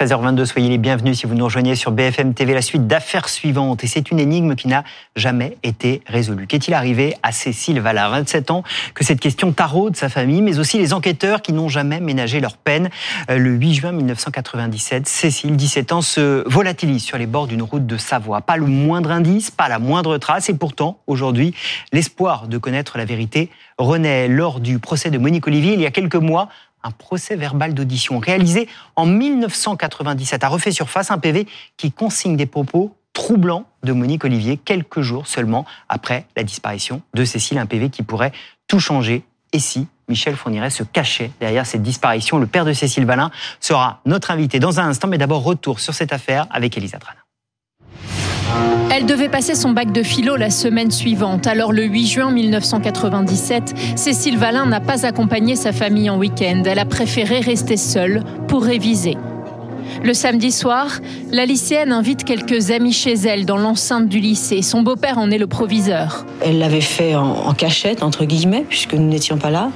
13h22, soyez les bienvenus si vous nous rejoignez sur BFM TV, la suite d'affaires suivantes. Et c'est une énigme qui n'a jamais été résolue. Qu'est-il arrivé à Cécile Valla, 27 ans, que cette question taraude sa famille, mais aussi les enquêteurs qui n'ont jamais ménagé leur peine? Euh, le 8 juin 1997, Cécile, 17 ans, se volatilise sur les bords d'une route de Savoie. Pas le moindre indice, pas la moindre trace. Et pourtant, aujourd'hui, l'espoir de connaître la vérité renaît lors du procès de Monique Olivier il y a quelques mois un procès verbal d'audition réalisé en 1997 a refait surface un PV qui consigne des propos troublants de Monique Olivier quelques jours seulement après la disparition de Cécile, un PV qui pourrait tout changer. Et si Michel Fourniret se cachait derrière cette disparition Le père de Cécile Valin sera notre invité dans un instant, mais d'abord retour sur cette affaire avec Elisa. Elle devait passer son bac de philo la semaine suivante. Alors le 8 juin 1997, Cécile Valin n'a pas accompagné sa famille en week-end. Elle a préféré rester seule pour réviser. Le samedi soir, la lycéenne invite quelques amis chez elle dans l'enceinte du lycée. Son beau-père en est le proviseur. Elle l'avait fait en, cachette, entre guillemets, puisque nous n'étions pas là.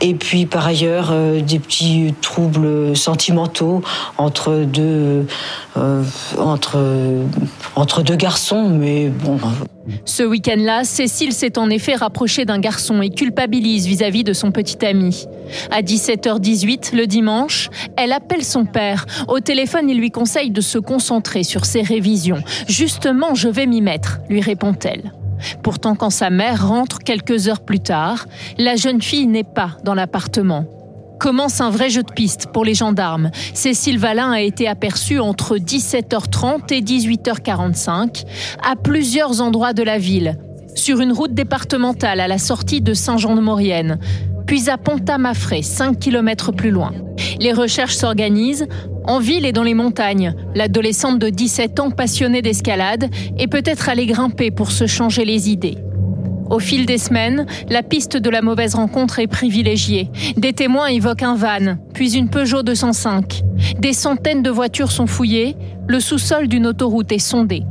Et puis par ailleurs, euh, des petits troubles sentimentaux entre deux, euh, entre, entre deux garçons, mais bon. Ce week-end-là, Cécile s'est en effet rapprochée d'un garçon et culpabilise vis-à-vis de son petit ami. À 17h18, le dimanche, elle appelle son père. Au téléphone, il lui conseille de se concentrer sur ses révisions. Justement, je vais m'y mettre, lui répond-elle. Pourtant, quand sa mère rentre quelques heures plus tard, la jeune fille n'est pas dans l'appartement. Commence un vrai jeu de piste pour les gendarmes. Cécile Valin a été aperçue entre 17h30 et 18h45 à plusieurs endroits de la ville, sur une route départementale à la sortie de Saint-Jean-de-Maurienne, puis à Pont-à-Mafré, 5 km plus loin. Les recherches s'organisent en ville et dans les montagnes. L'adolescente de 17 ans passionnée d'escalade est peut-être allée grimper pour se changer les idées. Au fil des semaines, la piste de la mauvaise rencontre est privilégiée. Des témoins évoquent un van, puis une Peugeot 205. Des centaines de voitures sont fouillées, le sous-sol d'une autoroute est sondé.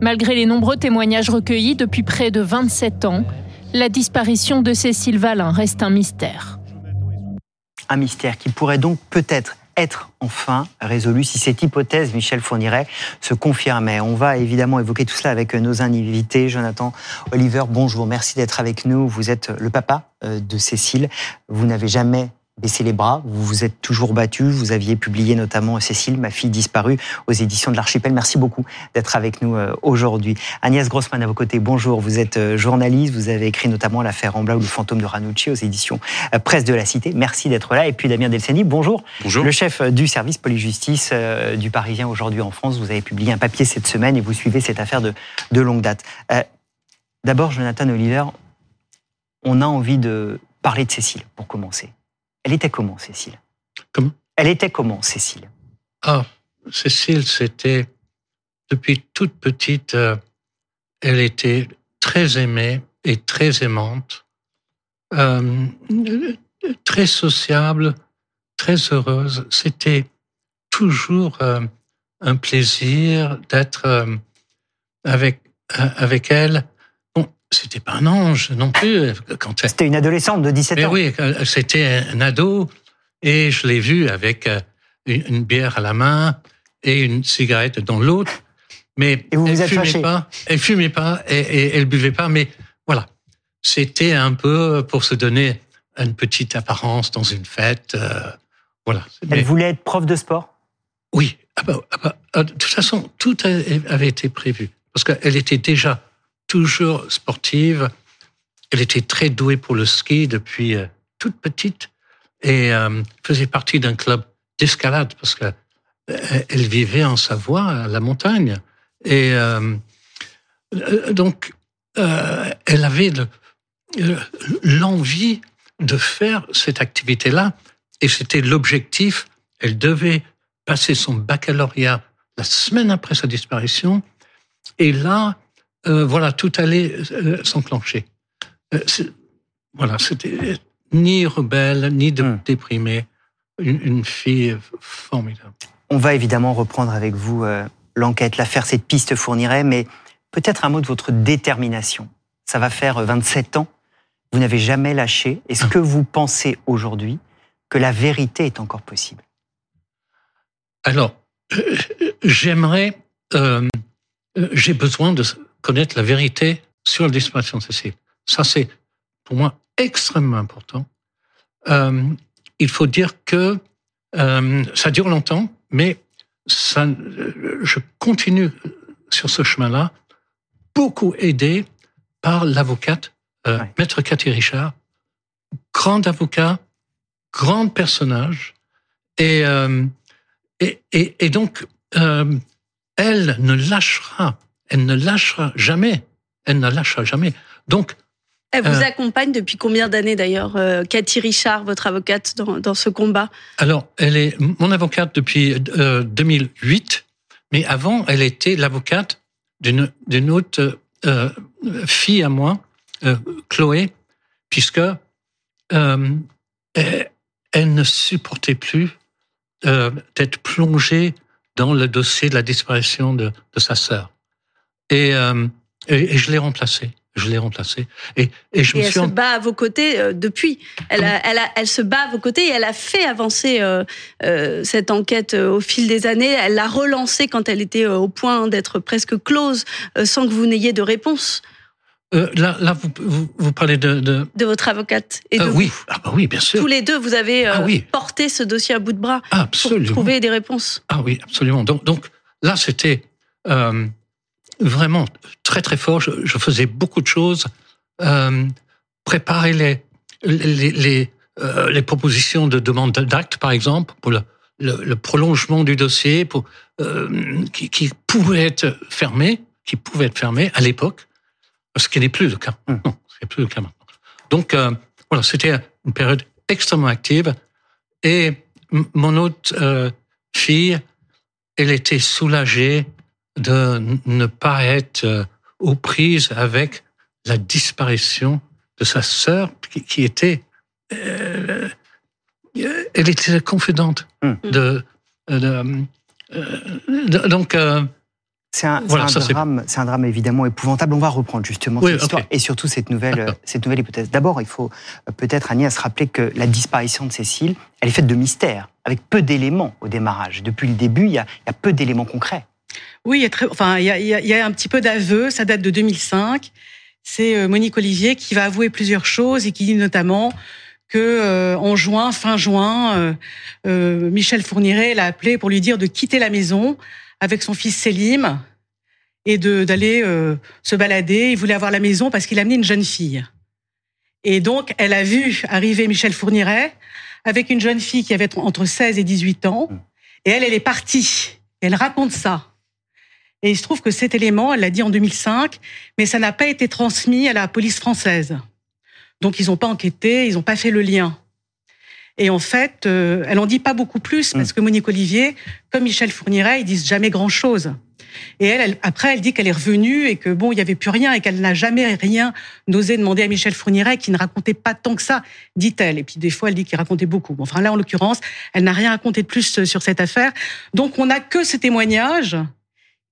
Malgré les nombreux témoignages recueillis depuis près de 27 ans, la disparition de Cécile Valin reste un mystère. Un mystère qui pourrait donc peut-être être enfin résolu si cette hypothèse, Michel Fourniret, se confirmait. On va évidemment évoquer tout cela avec nos invités. Jonathan Oliver, bonjour, merci d'être avec nous. Vous êtes le papa euh, de Cécile. Vous n'avez jamais baissé les bras, vous vous êtes toujours battu, vous aviez publié notamment Cécile, ma fille disparue, aux éditions de l'Archipel. Merci beaucoup d'être avec nous euh, aujourd'hui. Agnès Grossman à vos côtés, bonjour, vous êtes euh, journaliste, vous avez écrit notamment l'affaire Ambla ou le fantôme de Ranucci aux éditions euh, Presse de la Cité. Merci d'être là. Et puis Damien Delceni, bonjour. Bonjour. Le chef du service police-justice du Parisien aujourd'hui en France. Vous avez publié un papier cette semaine et vous suivez cette affaire de, de longue date. D'abord, Jonathan Oliver, on a envie de parler de Cécile pour commencer. Elle était comment, Cécile? Comment? Elle était comment, Cécile? Ah, Cécile, c'était depuis toute petite, euh, elle était très aimée et très aimante, euh, très sociable, très heureuse. C'était toujours euh, un plaisir d'être avec avec elle c'était pas un ange non plus. Quand c'était une adolescente de 17 ans. oui, c'était un ado et je l'ai vu avec euh, une bière à la main et une cigarette dans l'autre. Mais et vous elle, vous fumait pas, elle fumait pas et, et elle buvait pas. Mais voilà, c'était un peu pour se donner une petite apparence dans une fête. Euh, voilà. Elle voulait être prof de sport? Oui. Ah bah, ah bah, ah, de toute façon, tout avait été prévu parce qu'elle était déjà toujours sportive. Elle était très douée pour le ski depuis euh, toute petite et euh, faisait partie d'un club d'escalade parce que euh, elle vivait en Savoie, à la montagne. Et donc, elle avait l'envie de faire cette activité-là. Et c'était l'objectif. Elle devait passer son baccalauréat la semaine après sa disparition. Et là, euh, voilà, tout allait euh, s'enclencher. Euh, voilà, c'était ni rebelle, ni de, hmm. déprimée, une, fille formidable. On va évidemment reprendre avec vous l'enquête, l'affaire, cette piste fournirait, mais peut-être un mot de votre détermination. Ça va faire 27 ans. Vous n'avez jamais lâché. Est-ce ah. que vous pensez aujourd'hui que la vérité est encore possible? Alors, j'aimerais, j'ai besoin de connaître la vérité sur la disparition de Cécile. Ça, c'est pour moi extrêmement important. Euh, il faut dire que euh, ça dure longtemps, mais ça, je continue sur ce chemin-là, beaucoup aidé par l'avocate, euh, Maître Cathy Richard, grand avocat, grand personnage, et, euh, et, et, et, donc euh, elle ne lâchera elle ne lâchera jamais. Elle ne lâchera jamais. Donc, elle vous euh, accompagne depuis combien d'années d'ailleurs, euh, Cathy Richard, votre avocate dans, dans, ce combat? Alors, elle est mon avocate depuis euh, 2008, mais avant, elle était l'avocate d'une autre euh, fille à moi, euh, Chloé, puisque elle, elle, ne supportait plus d'être plongée dans le dossier de la disparition de, de sa sœur. Euh, et, et, je l'ai remplacé. Je l'ai remplacé. Et, et je me elle se bat à vos côtés euh, depuis. Elle, a, elle, a, elle, se bat à vos côtés et elle a fait avancer euh, euh cette enquête au fil des années. Elle l'a relancée quand elle était au point d'être presque close, sans que vous n'ayez de réponse. Là, là vous, vous, vous, parlez de, de... de votre avocate et de oui, ah bah oui, bien sûr. Tous les deux, vous avez ah porté ce dossier à bout de bras absolument. pour trouver des réponses. Ah oui, absolument. Donc, donc là, c'était vraiment très très fort. Je, je faisais beaucoup de choses, euh, préparer les les les, euh, les propositions de demande d'acte, par exemple, pour le, le, le, prolongement du dossier, pour euh, qui, qui, pouvait être fermé, qui pouvait être fermé à l'époque, ce qui n'est plus le cas. Hum. Non, ce n'est plus le cas maintenant. Donc voilà, c'était une période extrêmement active. Et mon autre fille, elle était soulagée de ne pas être euh, aux prises avec la disparition de sa sœur qui, était euh, euh, elle était confidente hmm. de, donc c'est un, drame, c'est un drame évidemment épouvantable. On va reprendre justement cette histoire et surtout cette nouvelle, cette nouvelle hypothèse. D'abord, il faut peut-être Agnès se rappeler que la disparition de Cécile, elle est faite de mystère, avec peu d'éléments au démarrage. Depuis le début, il y a, il y a peu d'éléments concrets. Oui, il y a, très, enfin, il y a, il y a un petit peu d'aveu, ça date de 2005. C'est euh, Monique Olivier qui va avouer plusieurs choses et qui dit notamment que euh, en juin, fin juin, euh, euh, Michel Fourniret l'a appelé pour lui dire de quitter la maison avec son fils Selim et de d'aller se balader. Il voulait avoir la maison parce qu'il a amené une jeune fille. Et donc, elle a vu arriver Michel Fourniret avec une jeune fille qui avait entre 16 et 18 ans. Et elle, elle est partie. Elle raconte ça. Et il se trouve que cet élément, elle l'a dit en 2005, mais ça n'a pas été transmis à la police française. Donc ils n'ont pas enquêté, ils n'ont pas fait le lien. Et en fait, euh, elle en dit pas beaucoup plus parce mm. que Monique Olivier, comme Michel Fourniret, ils disent jamais grand-chose. Et elle, après, elle dit qu'elle est revenue et que bon, il y avait plus rien et qu'elle n'a jamais rien osé demander à Michel Fourniret, qui ne racontait pas tant que ça, dit-elle. Et puis des fois, elle dit qu'il racontait beaucoup. Bon, enfin là, en l'occurrence, elle n'a rien raconté de plus sur cette affaire. Donc on n'a que ce témoignage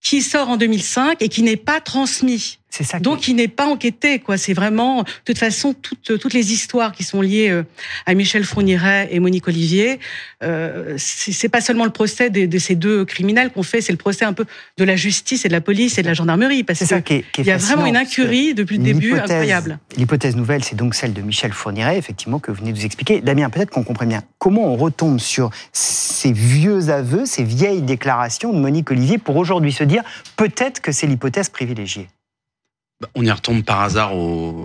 qui sort en 2005 et qui n'est pas transmis. Ça. Donc, il n'est pas enquêté, quoi. C'est vraiment, de toute façon, toutes, toutes les histoires qui sont liées euh, à Michel Fourniret et Monique Olivier, euh, c'est pas seulement le procès de, de ces deux criminels qu'on fait, c'est le procès un peu de la justice et de la police et de la gendarmerie. Parce ça qui est, qui est il y a vraiment une incurie depuis le début incroyable. L'hypothèse nouvelle, c'est donc celle de Michel Fourniret, effectivement, que vous venez de nous expliquer. Damien, peut-être qu'on comprenne bien comment on retombe sur ces vieux aveux, ces vieilles déclarations de Monique Olivier pour aujourd'hui se dire peut-être que c'est l'hypothèse privilégiée. Bah, on y retombe par hasard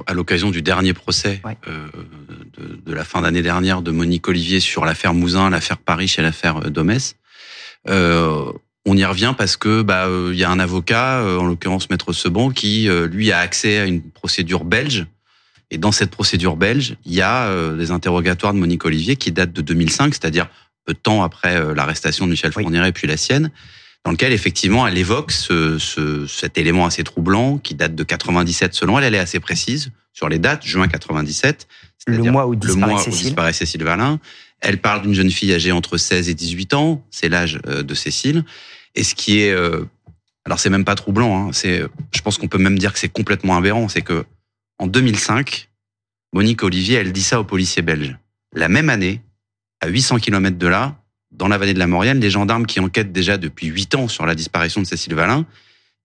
à l'occasion du dernier procès euh, de, la fin d'année dernière de Monique Olivier sur l'affaire Mouzin, l'affaire Paris et l'affaire euh, Domès. Euh, on y revient parce que bah il y a un avocat, en l'occurrence Maître Sebon, qui lui a accès à une procédure belge. Et dans cette procédure belge, il y a euh, des interrogatoires de Monique Olivier qui datent de 2005, c'est-à-dire peu de temps après euh, l'arrestation de Michel Fourniret puis la sienne, dans lequel effectivement elle évoque ce, ce, cet élément assez troublant qui date de 97 selon elle. Elle est assez précise sur les dates, juin 97. Le mois où disparaît, mois Cécile. Où disparaît Cécile Valin. Elle parle d'une jeune fille âgée entre 16 et 18 ans, c'est l'âge euh, de Cécile. Et ce qui est, alors c'est même pas troublant, hein, c'est, je pense qu'on peut même dire que c'est complètement aberrant, c'est que en 2005, Monique Olivier, elle dit ça aux policiers belges. La même année, à 800 km de là, dans la vallée de la Maurienne, les gendarmes qui enquêtent déjà depuis 8 ans sur la disparition de Cécile Valin,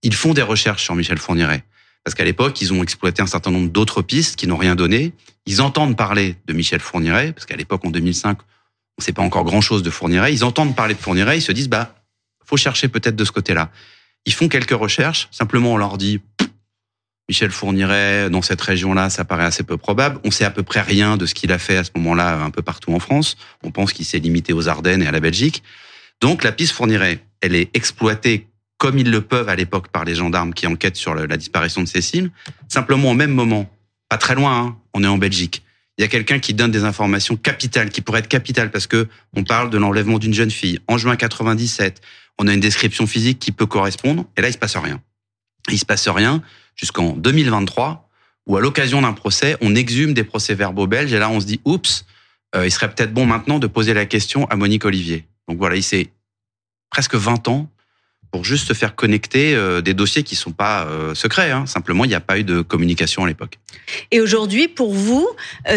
ils font des recherches sur Michel Fourniret. Parce qu'à l'époque, ils ont exploité un certain nombre d'autres pistes qui n'ont rien donné. Ils entendent parler de Michel Fourniret, parce qu'à l'époque, en 2005, on ne sait pas encore grand-chose de Fourniret. Ils entendent parler de Fourniret, ils se disent, bah, faut chercher peut-être de ce côté-là. Ils font quelques recherches. Simplement, on leur dit, Michel Fourniret, dans cette région-là, ça paraît assez peu probable. On sait à peu près rien de ce qu'il a fait à ce moment-là un peu partout en France. On pense qu'il s'est limité aux Ardennes et à la Belgique. Donc la piste Fourniret, elle est exploitée comme ils le peuvent à l'époque par les gendarmes qui enquêtent sur la disparition de Cécile. Simplement au même moment, pas très loin, hein, on est en Belgique. Il y a quelqu'un qui donne des informations capitales, qui pourraient être capitales parce que on parle de l'enlèvement d'une jeune fille en juin 97. On a une description physique qui peut correspondre, et là il se passe rien. Il se passe rien jusqu'en 2023, où à l'occasion d'un procès, on exhume des procès-verbaux belges, et là on se dit, oups, euh, il serait peut-être bon maintenant de poser la question à Monique Olivier. Donc voilà, il s'est presque 20 ans pour juste se faire connecter euh, des dossiers qui sont pas euh, secrets. Hein. Simplement, il n'y a pas eu de communication à l'époque. Et aujourd'hui, pour vous,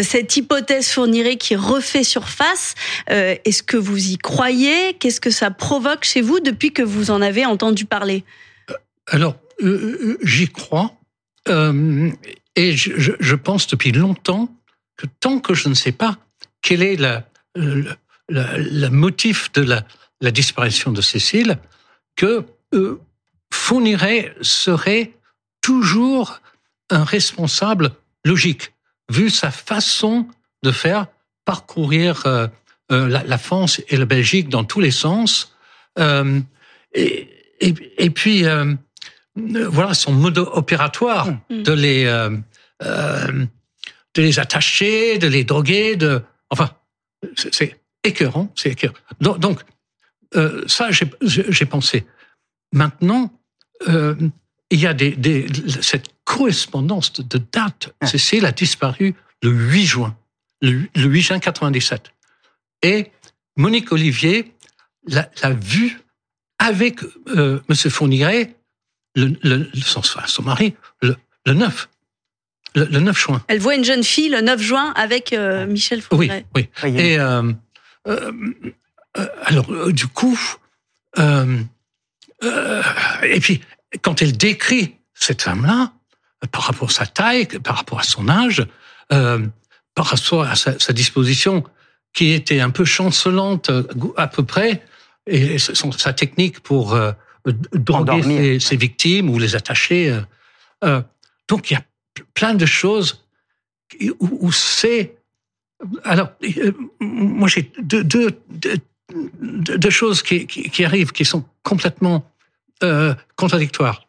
cette hypothèse fournirait qui refait surface, est-ce que vous y croyez? Qu'est-ce que ça provoque chez vous depuis que vous en avez entendu parler? Alors, euh, j'y crois. Euh, et je, pense depuis longtemps que tant que je ne sais pas quel est le, motif de la, disparition de Cécile, que euh, serait toujours un responsable logique, vu sa façon de faire parcourir euh, la, France et la Belgique dans tous les sens. Euh, et, puis, euh, voilà son mode opératoire mm. de les euh, euh, de les attacher, de les droguer, de enfin c'est écœurant, c'est écœurant. Donc, donc euh, ça j'ai pensé. Maintenant euh, il y a des, des, cette correspondance de, date. Ah. Cécile a disparu le 8 juin, le, 8 juin 97. Et Monique Olivier l'a vue avec euh, M. Fourniret le, le, son, son mari, le, le 9. Le, le, 9 juin. Elle voit une jeune fille le 9 juin avec euh, Michel Fourniret. Oui, oui. Et euh, euh, alors, euh, du coup, et puis, quand elle décrit cette femme-là, par rapport à sa taille, par rapport à son âge, par rapport à sa, sa, disposition, qui était un peu chancelante à peu près, et son, sa technique pour droguer ses, victimes ou les attacher. Euh, euh, donc il y a plein de choses où, c'est. Alors, euh, moi j'ai deux, deux, deux, choses qui, qui, arrivent qui sont complètement euh, contradictoires.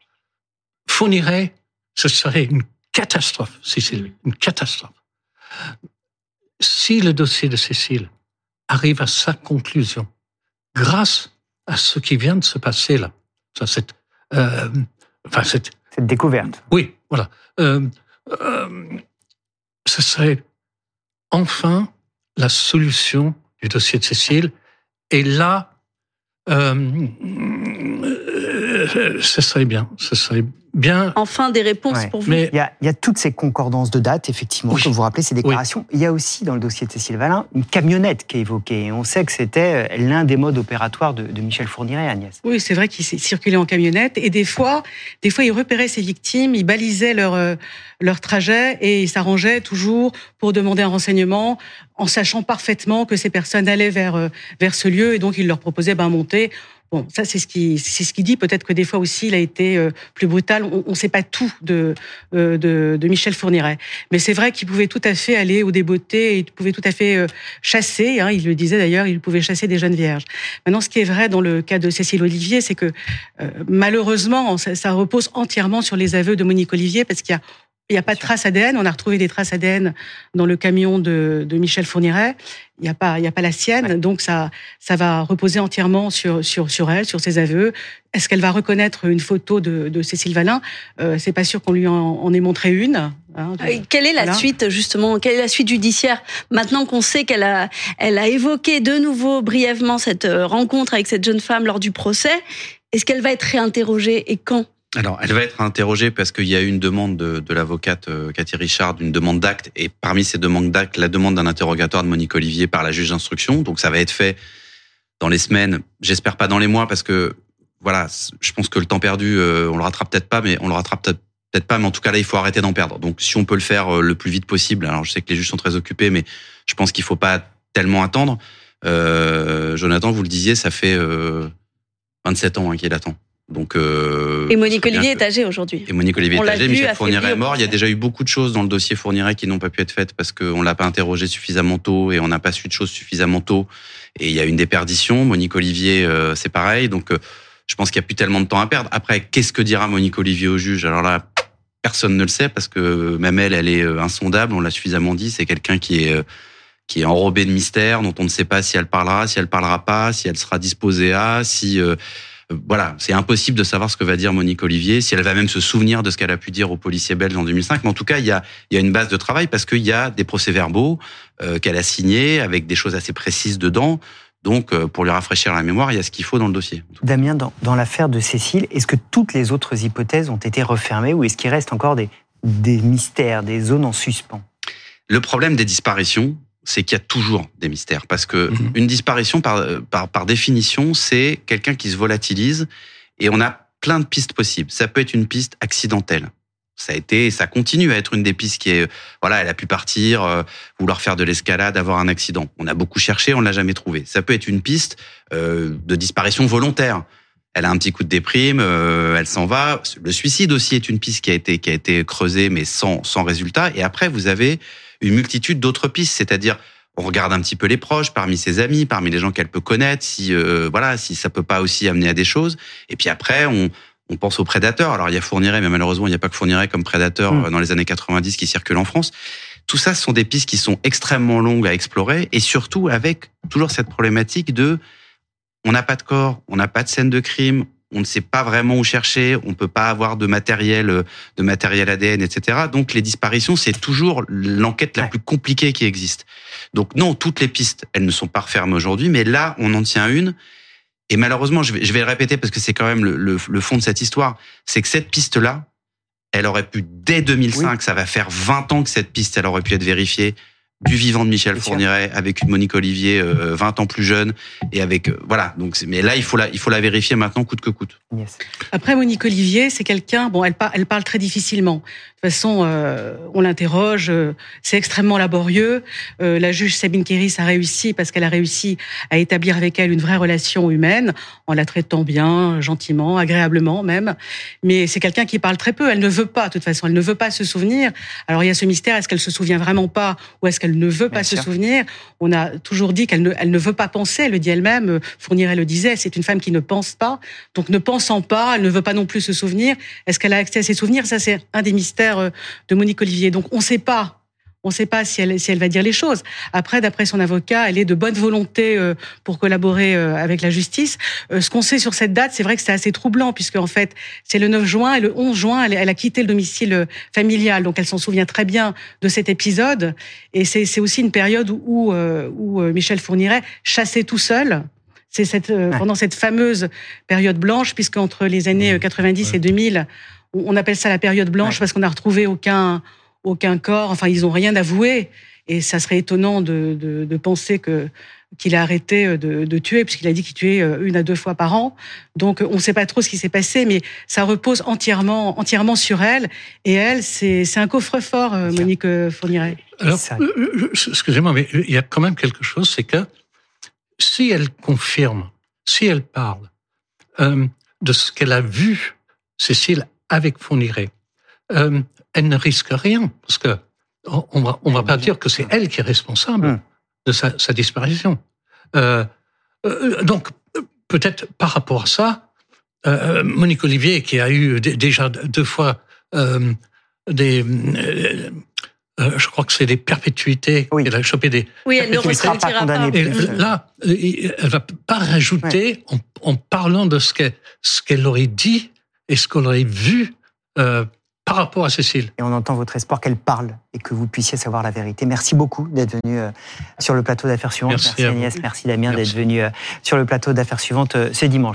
Fournirait, ce serait une catastrophe, Cécile, une catastrophe. Si le dossier de Cécile arrive à sa conclusion, grâce à ce qui vient de se passer là, cette, euh, enfin cette, cette découverte. Oui, voilà. Euh, euh, ce serait enfin la solution du dossier de Cécile. Et là, euh, ce serait bien. Ce serait bien. Enfin, des réponses pour vous. Mais il y, a, il y, a, toutes ces concordances de dates, effectivement, oui. que vous rappelez, ces déclarations. Il y a aussi, dans le dossier de Cécile Valin, une camionnette qui est évoquée. on sait que c'était euh, l'un des modes opératoires de, de Michel Fourniret, Agnès. Oui, c'est vrai qu'il circulait en camionnette. Et des fois, des fois, il repérait ses victimes, il balisait leur, euh, leur trajet et il s'arrangeait toujours pour demander un renseignement en sachant parfaitement que ces personnes allaient vers, euh, vers ce lieu. Et donc, il leur proposait ben, monter Bon, ça c'est ce qui c'est ce qui dit. Peut-être que des fois aussi il a été euh, plus brutal. On ne sait pas tout de, euh, de, de Michel Fourniret, mais c'est vrai qu'il pouvait tout à fait aller au débeauté, il pouvait tout à fait euh, chasser. Hein, il le disait d'ailleurs, il pouvait chasser des jeunes vierges. Maintenant, ce qui est vrai dans le cas de Cécile Olivier, c'est que malheureusement ça, ça repose entièrement sur les aveux de Monique Olivier parce qu'il y a Il n'y a pas de traces ADN. On a retrouvé des traces ADN dans le camion de, de Michel Fourniret. Il n'y a pas, il y a pas la sienne. Donc ça, ça va reposer entièrement sur sur sur elle, sur ses aveux. Est-ce qu'elle va reconnaître une photo de, de Cécile Valin? Euh, C'est pas sûr qu'on lui en, en, ait montré une. Hein, quelle est la suite justement? Quelle est la suite judiciaire? Maintenant qu'on sait qu'elle a, elle a évoqué de nouveau brièvement cette euh, rencontre avec cette jeune femme lors du procès, est-ce qu'elle va être réinterrogée et quand? Alors, elle va être interrogée parce qu'il y a eu une demande de, l'avocate euh, Cathy Richard, une demande d'acte, et parmi ces demandes d'acte, la demande d'un interrogatoire de Monique Olivier par la juge d'instruction. Donc, ça va être fait dans les semaines, j'espère pas dans les mois, parce que voilà, je pense que le temps perdu, euh, on le rattrape peut-être pas, mais on le rattrape peut-être pas, mais en tout cas là, il faut arrêter d'en perdre. Donc, si on peut le faire euh, le plus vite possible, alors je sais que les juges sont très occupés, mais je pense qu'il faut pas tellement attendre. Euh, Jonathan, vous le disiez, ça fait 27 ans hein, qu'il attend. Donc, euh, et Monique Olivier est âgée aujourd'hui. Et Monique Olivier est âgée, Michel Fourniret est mort. Il y a déjà eu beaucoup de choses dans le dossier Fourniret qui n'ont pas pu être faites parce qu'on l'a pas interrogé suffisamment tôt et on n'a pas su de choses suffisamment tôt. Et il y a une déperdition. Monique Olivier, euh, c'est pareil. Donc, euh, je pense qu'il n'y a plus tellement de temps à perdre. Après, qu'est-ce que dira Monique Olivier au juge? Alors là, personne ne le sait parce que même elle, elle est insondable. On l'a suffisamment dit. C'est quelqu'un qui est qui est enrobé de mystère, dont on ne sait pas si elle parlera, si elle parlera pas, si elle sera disposée à, si voilà, c'est impossible de savoir ce que va dire Monique Olivier, si elle va même se souvenir de ce qu'elle a pu dire aux policiers belges en 2005. Mais en tout cas, il y a, il y a une base de travail parce qu'il y a des procès-verbaux euh, qu'elle a signés avec des choses assez précises dedans. Donc, euh, pour lui rafraîchir la mémoire, il y a ce qu'il faut dans le dossier. Damien, dans, dans l'affaire de Cécile, est-ce que toutes les autres hypothèses ont été refermées ou est-ce qu'il reste encore des, des mystères, des zones en suspens? Le problème des disparitions, c'est qu'il y a toujours des mystères. Parce que mhm. une disparition, par, par, par définition, c'est quelqu'un qui se volatilise et on a plein de pistes possibles. Ça peut être une piste accidentelle. Ça a été, ça continue à être une des pistes qui est, voilà, elle a pu partir, euh, vouloir faire de l'escalade, avoir un accident. On a beaucoup cherché, on l'a jamais trouvé. Ça peut être une piste euh, de disparition volontaire. Elle a un petit coup de déprime, euh, elle s'en va. Le suicide aussi est une piste qui a été qui a été creusée, mais sans sans résultat. Et après, vous avez une multitude d'autres pistes, c'est-à-dire on regarde un petit peu les proches, parmi ses amis, parmi les gens qu'elle peut connaître, si euh, voilà, si ça peut pas aussi amener à des choses. Et puis après, on, on pense aux prédateurs. Alors il y a Fourniret, mais malheureusement il n'y a pas que Fourniret comme prédateur mm. euh, dans les années 90 qui circule en France. Tout ça, ce sont des pistes qui sont extrêmement longues à explorer et surtout avec toujours cette problématique de on n'a pas de corps, on n'a pas de scène de crime, on ne sait pas vraiment où chercher, on peut pas avoir de matériel, euh, de matériel ADN, etc. Donc les disparitions, c'est toujours l'enquête la plus compliquée qui existe. Donc non, toutes les pistes, elles ne sont pas refermées aujourd'hui, mais là, on en tient une. Et malheureusement, je vais, je vais le répéter parce que c'est quand même le, le, fond de cette histoire, c'est que cette piste-là, elle aurait pu, dès 2005, ça va faire 20 ans que cette piste, elle aurait pu être vérifiée, du vivant de Michel Fourniret avec une Monique Olivier 20 euh, ans plus jeune et avec euh, voilà donc mais là il faut la il faut la vérifier maintenant coûte que coûte. Après Monique Olivier c'est quelqu'un bon elle parle elle parle très difficilement. De toute façon euh, on l'interroge c'est extrêmement laborieux. la juge Sabine Kéris a réussi parce qu'elle a réussi à établir avec elle une vraie relation humaine en la traitant bien, gentiment, agréablement même. Mais c'est quelqu'un qui parle très peu. Elle ne veut pas de toute façon elle ne veut pas se souvenir. Alors il y a ce mystère est-ce qu'elle se souvient vraiment pas ou est-ce qu'elle elle ne veut pas se souvenir? On a toujours dit qu'elle ne, elle ne veut pas penser. Elle le dit elle-même. Euh, Fourniret le disait. C'est une femme qui ne pense pas. Donc, ne pensant pas, elle ne veut pas non plus se souvenir. Est-ce qu'elle a accès à ses souvenirs? Ça, c'est un des mystères euh, de Monique Olivier. Donc, on ne sait pas on ne sait pas si elle, va dire les choses. Après, d'après son avocat, elle est de bonne volonté euh, pour collaborer euh, avec la justice. Ce qu'on sait sur cette date, c'est vrai que c'est assez troublant, puisque en fait, c'est le 9 juin et le 11 juin, elle, a quitté le domicile familial. Donc, elle s'en souvient très bien de cet épisode. Et c'est aussi une période où, où, Michel Fourniret chassait tout seul. C'est cette, pendant cette fameuse période blanche, puisque entre les années 90 et 2000, on appelle ça la période blanche parce qu'on n'a retrouvé aucun aucun corps. Enfin, ils n'ont rien avoué. Et ça serait étonnant de, de, de penser que qu'il a arrêté euh, de, de tuer, puisqu'il a dit qu'il tuait euh, une à deux fois par an. Donc, on ne sait pas trop ce qui s'est passé, mais ça repose entièrement, entièrement sur elle. Et elle, c'est, c'est un coffre-fort, euh, Monique Fourniret. Alors, excusez-moi, mais il y a quand même quelque chose, c'est que si elle confirme, si elle parle euh, de ce qu'elle a vu, Cécile, avec Fourniret, euh, elle ne risque rien parce que on va on va pas dire que c'est elle qui est responsable hum. de sa, sa disparition. Euh, donc peut-être par rapport à ça, Monique Olivier qui a eu déjà deux fois des euh, je crois que c'est des perpétuités. Oui. Elle a chopé des. Oui, elle ne sera pas condamnée. Et là, elle va pas rajouter en, en, parlant de ce qu'elle ce qu'elle aurait dit et ce qu'on aurait vu euh, par rapport à Cécile. Et on entend votre espoir qu'elle parle et que vous puissiez savoir la vérité. Merci beaucoup d'être venu euh, sur le plateau d'affaires suivantes. Merci, merci Agnès, merci Damien d'être venu sur le plateau d'affaires suivantes ce dimanche.